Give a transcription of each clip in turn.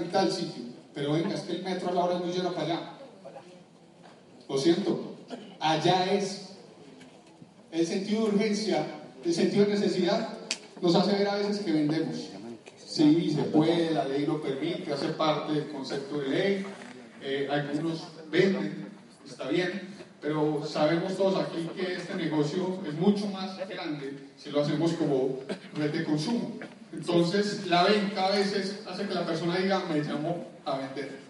en tal sitio, pero venga, es que el metro a la hora no llega para allá. Lo siento, allá es. El sentido de urgencia, el sentido de necesidad, nos hace ver a veces que vendemos. Sí, se puede, la ley lo permite, hace parte del concepto de ley. Eh, algunos venden, está bien, pero sabemos todos aquí que este negocio es mucho más grande si lo hacemos como red de consumo. Entonces, la venta a veces hace que la persona diga, me llamo a vender.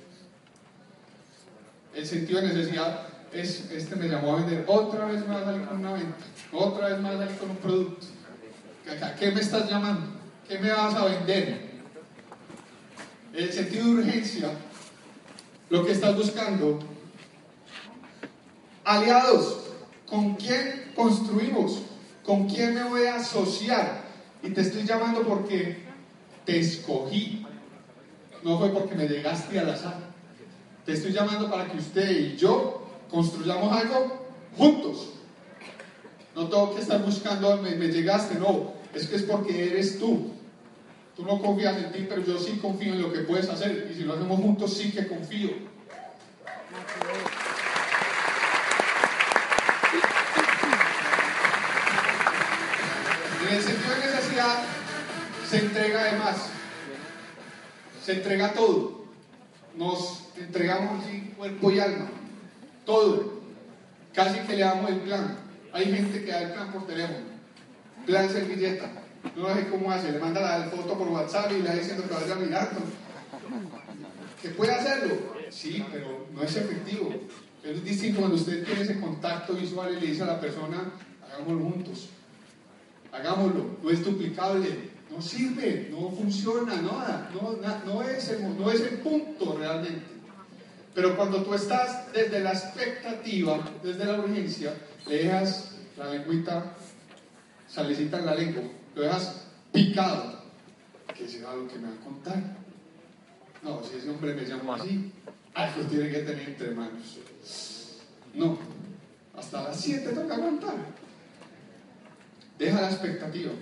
El sentido de necesidad es, este me llamó a vender, otra vez me va a salir con una venta, otra vez me va a salir con un producto. ¿Qué me estás llamando? ¿Qué me vas a vender? El sentido de urgencia, lo que estás buscando Aliados, ¿con quién construimos? ¿Con quién me voy a asociar? Y te estoy llamando porque te escogí. No fue porque me llegaste al azar. Te estoy llamando para que usted y yo construyamos algo juntos. No tengo que estar buscando, me, llegaste, no. Es que es porque eres tú. Tú no confías en ti, pero yo sí confío en lo que puedes hacer. Y si lo hacemos juntos, sí que confío. Se entrega además, se entrega todo. Nos entregamos cuerpo y alma, todo. Casi que le damos el plan. Hay gente que da el plan por teléfono, plan servilleta. No sé cómo hace, le manda la foto por WhatsApp y le está diciendo que vaya a mirar. Que puede hacerlo, sí, pero no es efectivo. Es distinto cuando usted tiene ese contacto visual y le dice a la persona, hagámoslo juntos hagámoslo, no es duplicable, no sirve, no funciona, nada, no, no, es el, punto realmente. Pero cuando tú estás desde la expectativa, desde la urgencia, le dejas la lengüita, salecita en la lengua, lo dejas picado, que será lo que me va a contar. No, si ese hombre me llama así, algo tiene que tener entre manos. No, hasta las 7 toca aguantar. Deja la expectativa.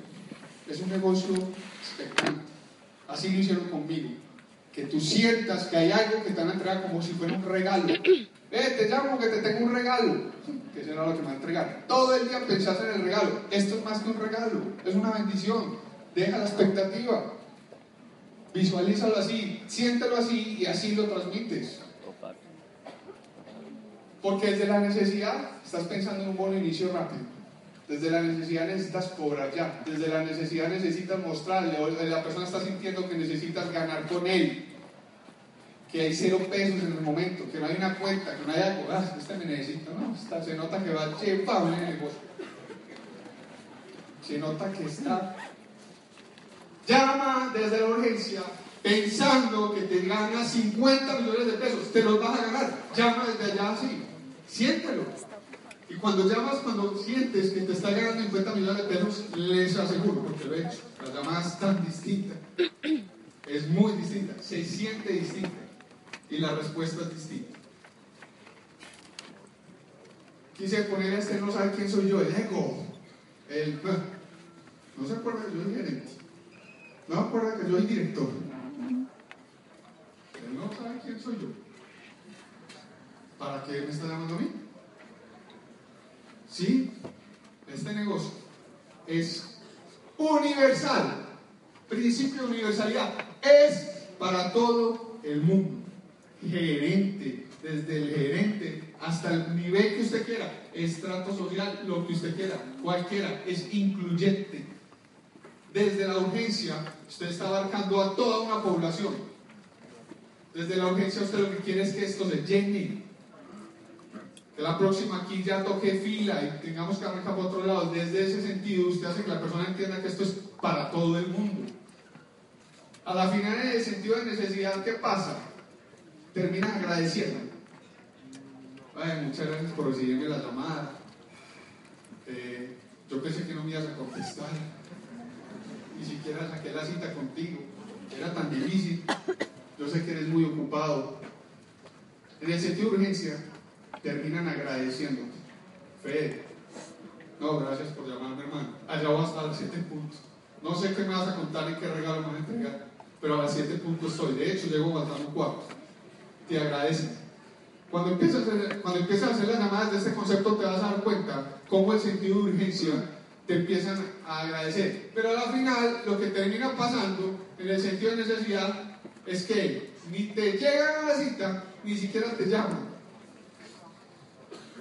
Es un negocio expectante. Así lo hicieron conmigo. Que tú sientas que hay algo que te van a entregar como si fuera un regalo. Eh, te llamo que te tengo un regalo. Que será lo que me va a entregar. Todo el día pensás en el regalo. Esto es más que un regalo. Es una bendición. Deja la expectativa. Visualízalo así. Siéntelo así y así lo transmites. Porque desde la necesidad estás pensando en un buen inicio rápido. Desde la necesidad necesitas cobrar ya. Desde la necesidad necesitas mostrarle. La persona está sintiendo que necesitas ganar con él. Que hay cero pesos en el momento. Que no hay una cuenta. Que no hay algo. Ah, este me necesita. No, se nota que va chepable en el negocio. Se nota que está. Llama desde la urgencia pensando que te gana 50 millones de pesos. Te los vas a ganar. Llama desde allá así. Siéntelo. Y cuando llamas, cuando sientes que te está ganando 50 millones de pesos, les aseguro, porque lo he hecho, la llamada es tan distinta, es muy distinta, se siente distinta y la respuesta es distinta. Quise poner a este no sabe quién soy yo, el ego, el... No se acuerda que yo soy gerente, no se acuerda que yo soy director. No sabe quién soy yo. ¿Para qué me está llamando a mí? ¿Sí? Este negocio es universal. Principio de universalidad. Es para todo el mundo. Gerente, desde el gerente hasta el nivel que usted quiera, estrato social, lo que usted quiera, cualquiera, es incluyente. Desde la urgencia, usted está abarcando a toda una población. Desde la urgencia, usted lo que quiere es que esto se llene, que la próxima aquí ya toque fila y tengamos que arrancar por otro lado. Desde ese sentido, usted hace que la persona entienda que esto es para todo el mundo. A la final, en el sentido de necesidad, ¿qué pasa? Terminan agradeciendo. Ay, muchas gracias por recibirme la llamada. Eh, yo pensé que no me ibas a contestar. Ni siquiera saqué la cita contigo. Era tan difícil. Yo sé que eres muy ocupado. En el sentido de urgencia, terminan agradeciéndote. Fe. No, gracias por llamarme, hermano. Allá vas a estar siete puntos. No sé qué me vas a contar y qué regalo me vas a entregar. pero a las 7 puntos estoy. De hecho, llego faltando un cuarto. Te agradecen. Cuando empiezas, a cuando empiezas a hacer las llamadas de este concepto, te vas a dar cuenta cómo el sentido de urgencia te empiezan a agradecer. Pero al final, lo que termina pasando en el sentido de necesidad es que ni te llegan a la cita, ni siquiera te llaman.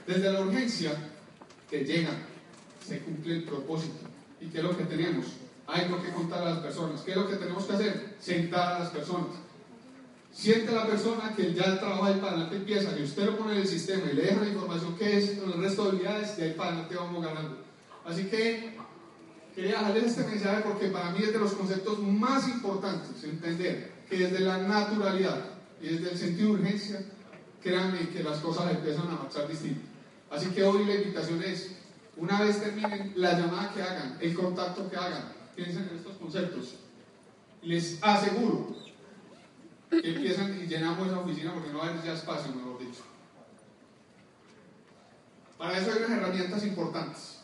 Desde la urgencia te llegan, se cumple el propósito. ¿Y qué es lo que tenemos? Hay algo que contar a las personas. ¿Qué es lo que tenemos que hacer? Sentar a las personas. Siente a la persona que ya el trabajo ahí para adelante empieza, y usted lo pone en el sistema y le deja la información que es con el resto de habilidades, de ahí para adelante vamos ganando. Así que quería dejarles este mensaje porque para mí es de los conceptos más importantes entender que desde la naturalidad y desde el sentido de urgencia, créanme que las cosas empiezan a marchar distinto. Así que hoy la invitación es, una vez terminen la llamada que hagan, el contacto que hagan, piensen en estos conceptos. Les aseguro que empiezan y llenamos esa oficina porque no hay ya espacio, mejor dicho. Para eso hay unas herramientas importantes.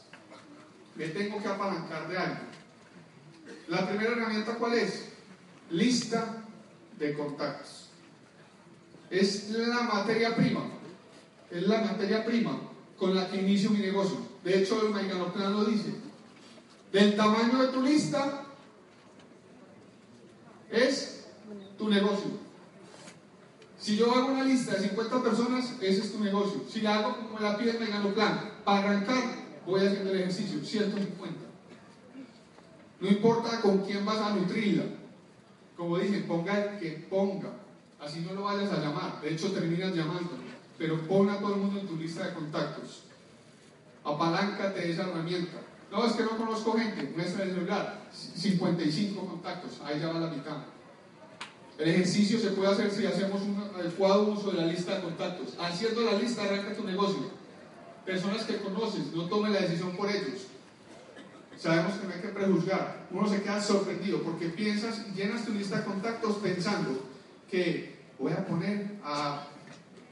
Me tengo que apalancar de algo. La primera herramienta, ¿cuál es? Lista de contactos. Es la materia prima. Es la materia prima con la que inicio mi negocio. De hecho, el Maigano Plan lo dice. Del tamaño de tu lista es tu negocio. Si yo hago una lista de 50 personas, ese es tu negocio. Si hago como la pide el Megano Plan, para arrancar, voy haciendo el ejercicio, 150. No importa con quién vas a nutrirla. Como dicen, ponga el que ponga. Así no lo vayas a llamar. De hecho, terminas llamando. Pero pon a todo el mundo en tu lista de contactos. Apaláncate esa herramienta. No, es que no conozco gente. Muestra el celular. 55 contactos. Ahí ya va la mitad. El ejercicio se puede hacer si hacemos un adecuado uso de la lista de contactos. Haciendo la lista, arranca tu negocio. Personas que conoces, no tome la decisión por ellos. Sabemos que no hay que prejuzgar. Uno se queda sorprendido porque piensas y llenas tu lista de contactos pensando que voy a poner a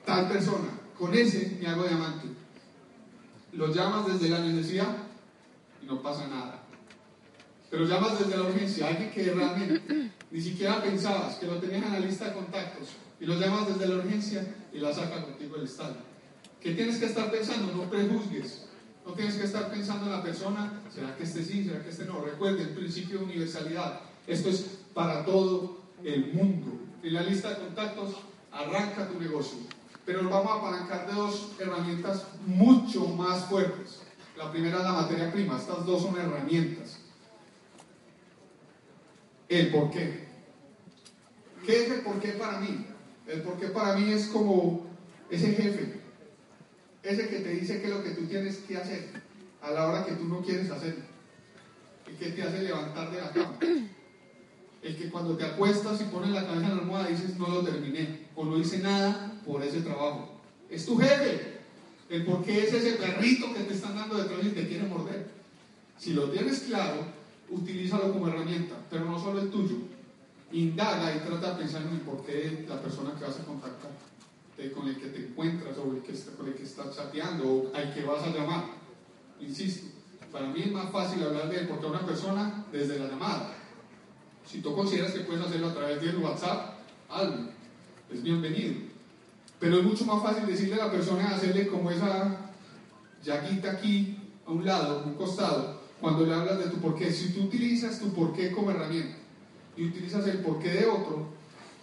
tal persona. Con ese me hago diamante. Lo llamas desde la necesidad y no pasa nada. Pero llamas desde la urgencia, alguien que realmente ni siquiera pensabas que lo tenías en la lista de contactos y lo llamas desde la urgencia y la saca contigo del estadio. ¿Qué tienes que estar pensando? No prejuzgues. No tienes que estar pensando en la persona, ¿será que este sí? ¿Será que este no? Recuerde el principio de universalidad. Esto es para todo el mundo. En la lista de contactos arranca tu negocio. Pero nos vamos a apalancar de dos herramientas mucho más fuertes. La primera es la materia prima. Estas dos son herramientas el por qué. ¿Qué es el por qué para mí? El por qué para mí es como ese jefe, ese que te dice qué es lo que tú tienes que hacer a la hora que tú no quieres hacer, el que te hace levantar de la cama, el que cuando te acuestas y pones la cabeza en la almohada dices no lo terminé o no hice nada por ese trabajo. Es tu jefe. El por qué es ese perrito que te están dando detrás y te quiere morder. Si lo tienes claro, utilízalo como herramienta, pero no solo el tuyo. Indaga y trata de pensar en el porqué de la persona que vas a contactar, con el que te encuentras o el que con el que estás chateando o al que vas a llamar. Insisto, para mí es más fácil hablar de por qué a una persona desde la llamada. Si tú consideras que puedes hacerlo a través de WhatsApp, hazlo, es bienvenido. Pero es mucho más fácil decirle a la persona, hacerle como esa llaguita aquí a un lado, a un costado, cuando le hablas de tu porqué. Si tú utilizas tu porqué como herramienta y utilizas el porqué de otro,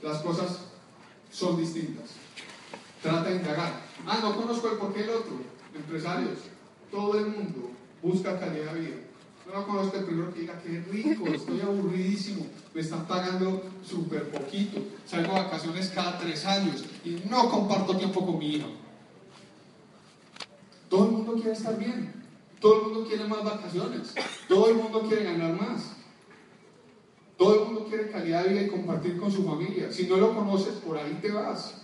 las cosas son distintas. Trata de indagar. Ah, no conozco el porqué del otro. Empresarios, todo el mundo busca calidad de vida. No conozco el primero que diga que rico, estoy aburridísimo, me están pagando súper poquito, salgo a vacaciones cada tres años no comparto tiempo con mi hijo. Todo el mundo quiere estar bien. Todo el mundo quiere más vacaciones. Todo el mundo quiere ganar más. Todo el mundo quiere calidad de vida y compartir con su familia. Si no lo conoces, por ahí te vas.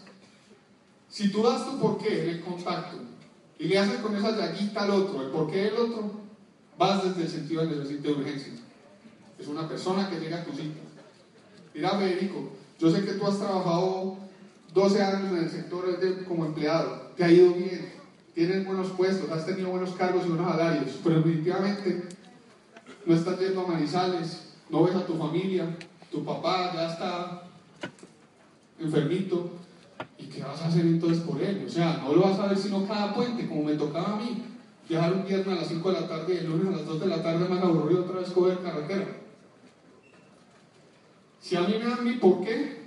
Si tú das tu porqué en el contacto y le haces con esa llaguita al otro, el porqué del otro, vas desde el sentido del necesito de urgencia. Es una persona que llega a tu cita. Mira, Federico, yo sé que tú has trabajado 12 años en el sector como empleado, te ha ido bien, tienes buenos puestos, has tenido buenos cargos y buenos salarios, pero definitivamente no estás yendo a Manizales, no ves a tu familia, tu papá ya está enfermito, ¿y qué vas a hacer entonces por él? O sea, no lo vas a ver sino cada puente, como me tocaba a mí. Viajar un viernes a las 5 de la tarde y el lunes a las 2 de la tarde más aburrido otra vez coger carretera. Si a mí me dan mi por qué,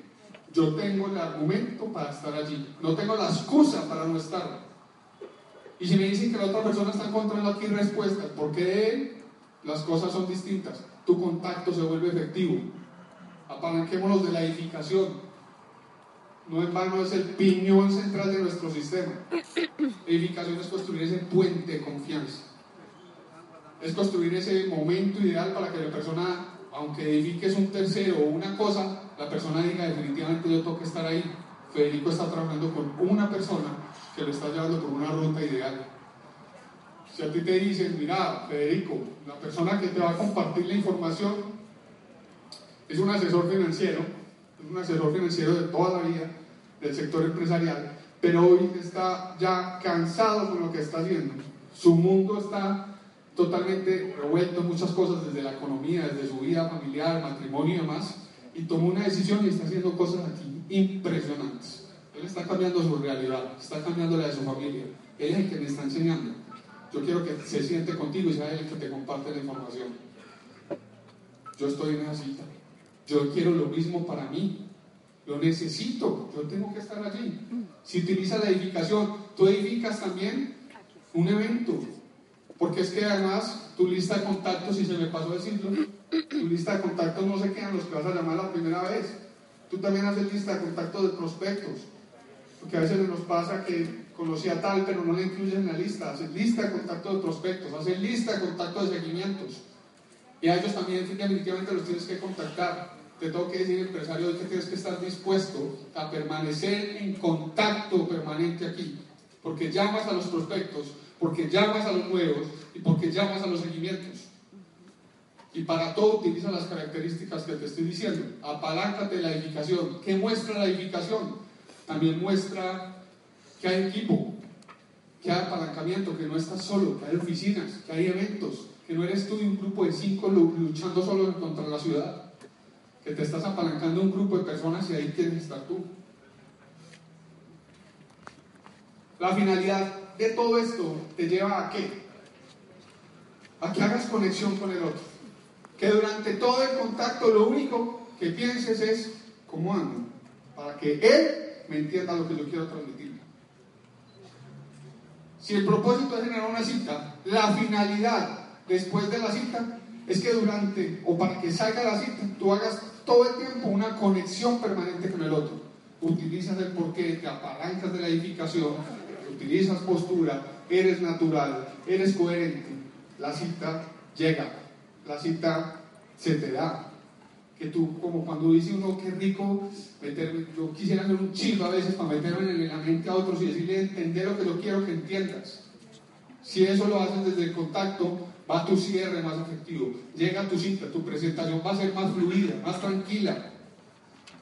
yo tengo el argumento para estar allí. No tengo la excusa para no estar. Y si me dicen que la otra persona está encontrando aquí respuestas, ¿por qué de él? Las cosas son distintas. Tu contacto se vuelve efectivo. Apalanquémonos de la edificación. No en vano es el piñón central de nuestro sistema. Edificación es construir ese puente de confianza. Es construir ese momento ideal para que la persona, aunque edifiques un tercero o una cosa, la persona diga definitivamente yo tengo que estar ahí. Federico está trabajando con una persona que lo está llevando por una ruta ideal. Si a ti te dicen, mira, Federico, la persona que te va a compartir la información es un asesor financiero, es un asesor financiero de toda la vida del sector empresarial, pero hoy está ya cansado con lo que está haciendo. Su mundo está totalmente revuelto en muchas cosas, desde la economía, desde su vida familiar, matrimonio y demás, y tomó una decisión y está haciendo cosas aquí impresionantes. Él está cambiando su realidad, está cambiando la de su familia. Él es el que me está enseñando. Yo quiero que se siente contigo y sea él el que te comparte la información. Yo estoy en esa cita. Yo quiero lo mismo para mí. Lo necesito. Yo tengo que estar allí. Si utilizas la edificación, tú edificas también un evento. Porque es que además tu lista de contactos, si se me pasó decirlo, tu lista de contactos no se quedan los que vas a llamar la primera vez. Tú también haces lista de contactos de prospectos. Porque a veces nos pasa que conocí a tal, pero no le incluyen en la lista. Haces lista de contactos de prospectos, haces lista de contactos de seguimientos. Y a ellos también definitivamente los tienes que contactar. Te tengo que decir, empresario, que tienes que estar dispuesto a permanecer en contacto permanente aquí. Porque llamas a los prospectos, porque llamas a los nuevos y porque llamas a los seguimientos. Y para todo utiliza las características que te estoy diciendo. Apaláncate la edificación. ¿Qué muestra la edificación? También muestra que hay equipo, que hay apalancamiento, que no estás solo, que hay oficinas, que hay eventos, que no eres tú y un grupo de cinco luchando solo contra la ciudad, que te estás apalancando un grupo de personas y ahí quieres estar tú. La finalidad de todo esto te lleva a qué? A que hagas conexión con el otro. Que durante todo el contacto lo único que pienses es cómo ando, para que él me entienda lo que yo quiero transmitir. Si el propósito es generar una cita, la finalidad después de la cita es que durante o para que salga la cita tú hagas todo el tiempo una conexión permanente con el otro. Utilizas el porqué, te apalancas de la edificación, utilizas postura, eres natural, eres coherente. La cita llega, la cita se te da, que tú, como cuando dice uno, qué rico meterme, yo quisiera hacer un chivo a veces para meterme en la mente a otros y decirle, entender lo que yo quiero que entiendas. Si eso lo haces desde el contacto, va tu cierre más efectivo, llega tu cita, tu presentación va a ser más fluida, más tranquila.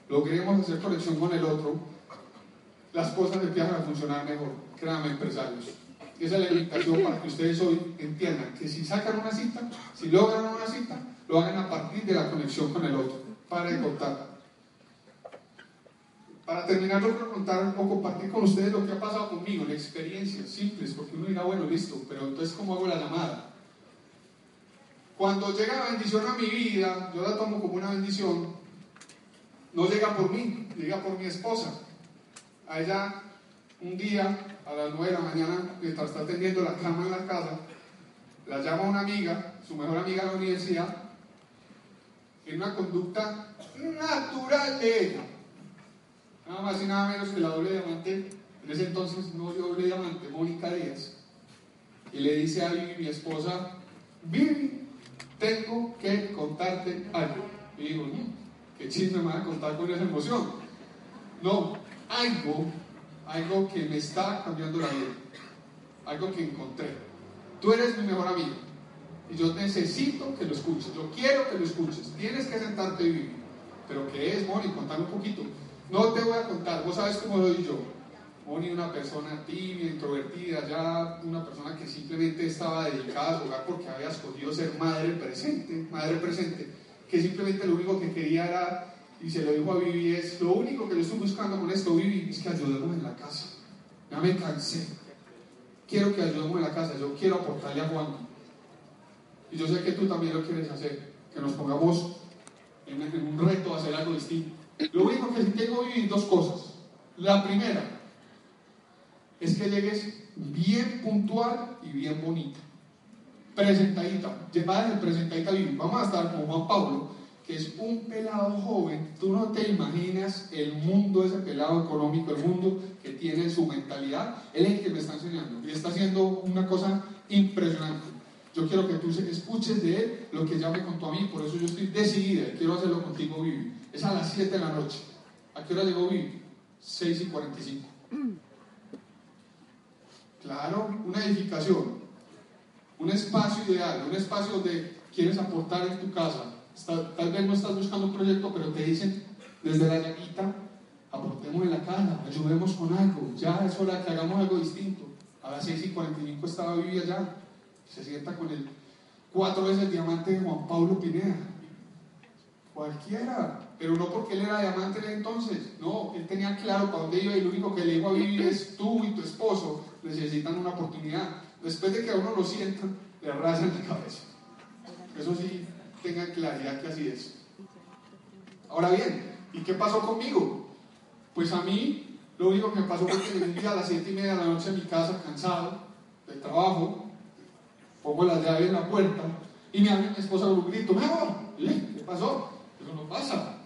Logremos hacer conexión con el otro, las cosas empiezan a funcionar mejor. Créanme, empresarios. Esa es la invitación para que ustedes hoy entiendan que si sacan una cita, si logran una cita, lo hagan a partir de la conexión con el otro. Para de contar. Para terminar, voy a contar o compartir con ustedes lo que ha pasado conmigo, en experiencias simples, porque uno dirá, bueno, listo, pero entonces, ¿cómo hago la llamada? Cuando llega la bendición a mi vida, yo la tomo como una bendición, no llega por mí, llega por mi esposa. A ella, un día, a las 9 de la mañana, mientras está atendiendo la cama en la casa, la llama una amiga, su mejor amiga de la universidad, en una conducta natural de ella. Nada más y nada menos que la doble diamante, en ese entonces no doble diamante, Mónica Díaz. Y le dice a Vivi, mi esposa, Vivi, tengo que contarte algo. Y digo, mm, ¿qué chisme me a contar con esa emoción? No, algo, algo que me está cambiando la vida. Algo que encontré. Tú eres mi mejor amigo. Y yo necesito que lo escuches, yo quiero que lo escuches. Tienes que sentarte y vivir. Pero ¿qué es, Moni? Contame un poquito. No te voy a contar, vos sabes cómo soy yo. Moni, una persona tibia, introvertida, ya una persona que simplemente estaba dedicada a jugar porque había escogido ser madre presente, madre presente. que simplemente lo único que quería era, y se lo dijo a Vivi, es, lo único que yo estoy buscando con esto, Vivi, es que ayudemos en la casa. Ya me cansé. Quiero que ayudemos en la casa, yo quiero aportarle a Juan. Y yo sé que tú también lo quieres hacer, que nos pongamos en, un reto a hacer algo distinto. Lo único que tengo Vivi, dos cosas. La primera es que llegues bien puntual y bien bonita. Presentadita, llevada de presentadita Vivi. Vamos a estar con Juan Pablo, que es un pelado joven. Tú no te imaginas el mundo, ese pelado económico, el mundo que tiene su mentalidad. Él es el que me está enseñando y está haciendo una cosa impresionante. Yo quiero que tú escuches de él lo que ya me contó a mí, por eso yo estoy decidida y quiero hacerlo contigo, Vivi. Es a las 7 de la noche. ¿A qué hora llegó Vivi? 6 y 45. Claro, una edificación, un espacio ideal, un espacio donde quieres aportar en tu casa. Tal vez no estás buscando un proyecto, pero te dicen desde la llaguita, aportemos en la casa, ayudemos con algo, ya es hora que hagamos algo distinto. A las 6 y 45 estaba Vivi allá, se sienta con el cuatro veces diamante de Juan Pablo Pineda. Cualquiera, pero no porque él era diamante de entonces, no, él tenía claro para dónde iba y lo único que le dijo a Vivi es tú y tu esposo necesitan una oportunidad. Después de que a uno lo sientan, le arrasan la cabeza. Eso sí, tengan claridad que así es. Ahora bien, ¿y qué pasó conmigo? Pues a mí, lo único que me pasó fue que llegué a las siete y media de la noche a mi casa, cansado del trabajo, pongo la llave en la puerta y me mi esposa con un grito, mi amor, ¿qué pasó? Eso no pasa.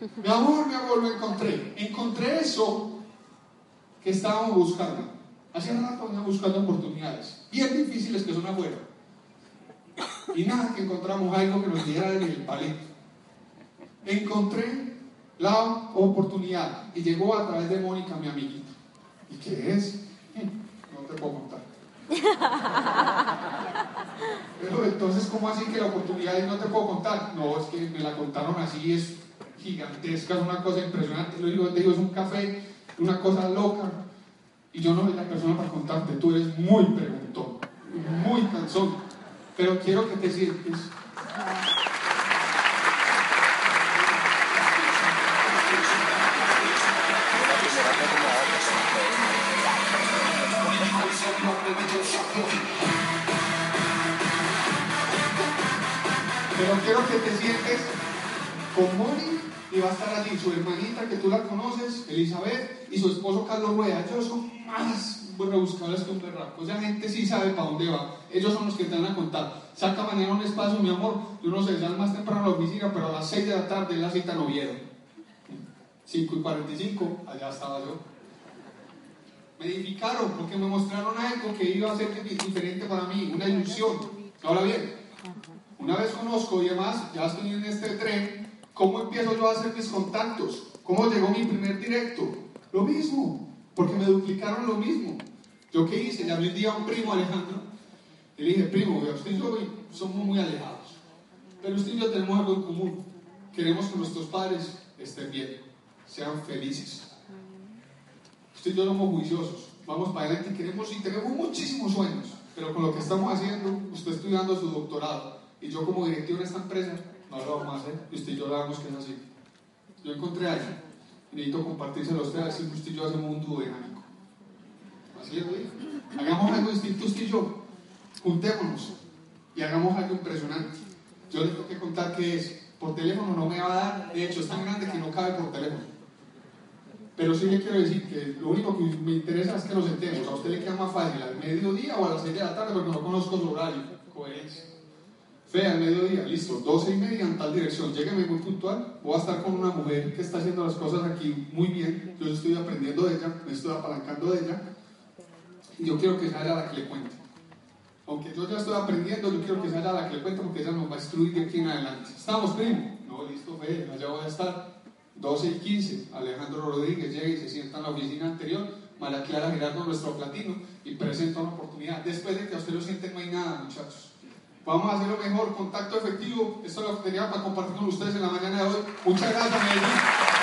Mi amor, mi amor, lo encontré. Encontré eso que estábamos buscando. Hacía rato venía buscando oportunidades, bien difíciles que son afuera. Y nada, que encontramos algo que nos diera en el palito. Encontré la oportunidad y llegó a través de Mónica, mi amiguita. ¿Y qué es? No te puedo contar. Pero entonces, ¿cómo así que la oportunidad no te puedo contar? No, es que me la contaron así, es gigantesca, es una cosa impresionante. Lo digo, te digo, es un café, una cosa loca. Y yo no soy la persona para contarte, tú eres muy preguntón, muy cansón, pero quiero que te sientes. Pero quiero que te sientes con Moni y va a estar allí su hermanita que tú la conoces, Elizabeth, y su esposo Carlos Rueda. Ellos son más rebuscables que un berraco. Esa gente sí sabe para dónde va. Ellos son los que te van a contar. Saca mañana un espacio, mi amor. Yo no sé, sal más temprano a la oficina, pero a las 6 de la tarde la cita no vieron. 5 y 45, allá estaba yo. Me edificaron porque me mostraron algo que iba a ser diferente para mí, una ilusión. Ahora bien, una vez conozco y además ya estoy en este tren, ¿Cómo empiezo yo a hacer mis contactos? ¿Cómo llegó mi primer directo? Lo mismo, porque me duplicaron lo mismo. ¿Yo qué hice? Llamé un día a un primo, Alejandro, y le dije, primo, usted y yo somos muy alejados, pero usted y yo tenemos algo en común. Queremos que nuestros padres estén bien, sean felices. Usted y yo somos juiciosos, vamos para adelante y queremos y tenemos muchísimos sueños, pero con lo que estamos haciendo, usted estudiando su doctorado y yo como directivo de esta empresa, no lo vamos a hacer, y usted y yo hablamos que es así. Yo encontré a alguien, necesito compartírselo a usted, así que usted y yo hacemos un dúo dinámico. Hagamos algo distinto usted y yo. Juntémonos y hagamos algo impresionante. Yo le tengo que contar que es. Por teléfono no me va a dar, de hecho es tan grande que no cabe por teléfono. Pero sí le quiero decir que lo único que me interesa es que nos sentemos. A usted le queda más fácil al mediodía o a las 6 de la tarde porque no conozco su horario. Coherencia. Fe al mediodía, listo, 12 y media en tal dirección, llégueme muy puntual, voy a estar con una mujer que está haciendo las cosas aquí muy bien, yo estoy aprendiendo de ella, me estoy apalancando de ella, yo quiero que sea ella la que le cuente. Aunque yo ya estoy aprendiendo, yo quiero que sea ella la que le cuente porque ella nos va a instruir de aquí en adelante. ¿Estamos, primo? No, listo, Fe, allá voy a estar. 12 y 15, Alejandro Rodríguez llega y se sienta en la oficina anterior, María Clara Gerardo, nuestro platino, y presenta una oportunidad. Después de que a usted lo siente, no hay nada, muchachos. Vamos a hacerlo mejor, contacto efectivo. Esto es lo que tenía para compartir con ustedes en la mañana de hoy. Muchas gracias, Medellín.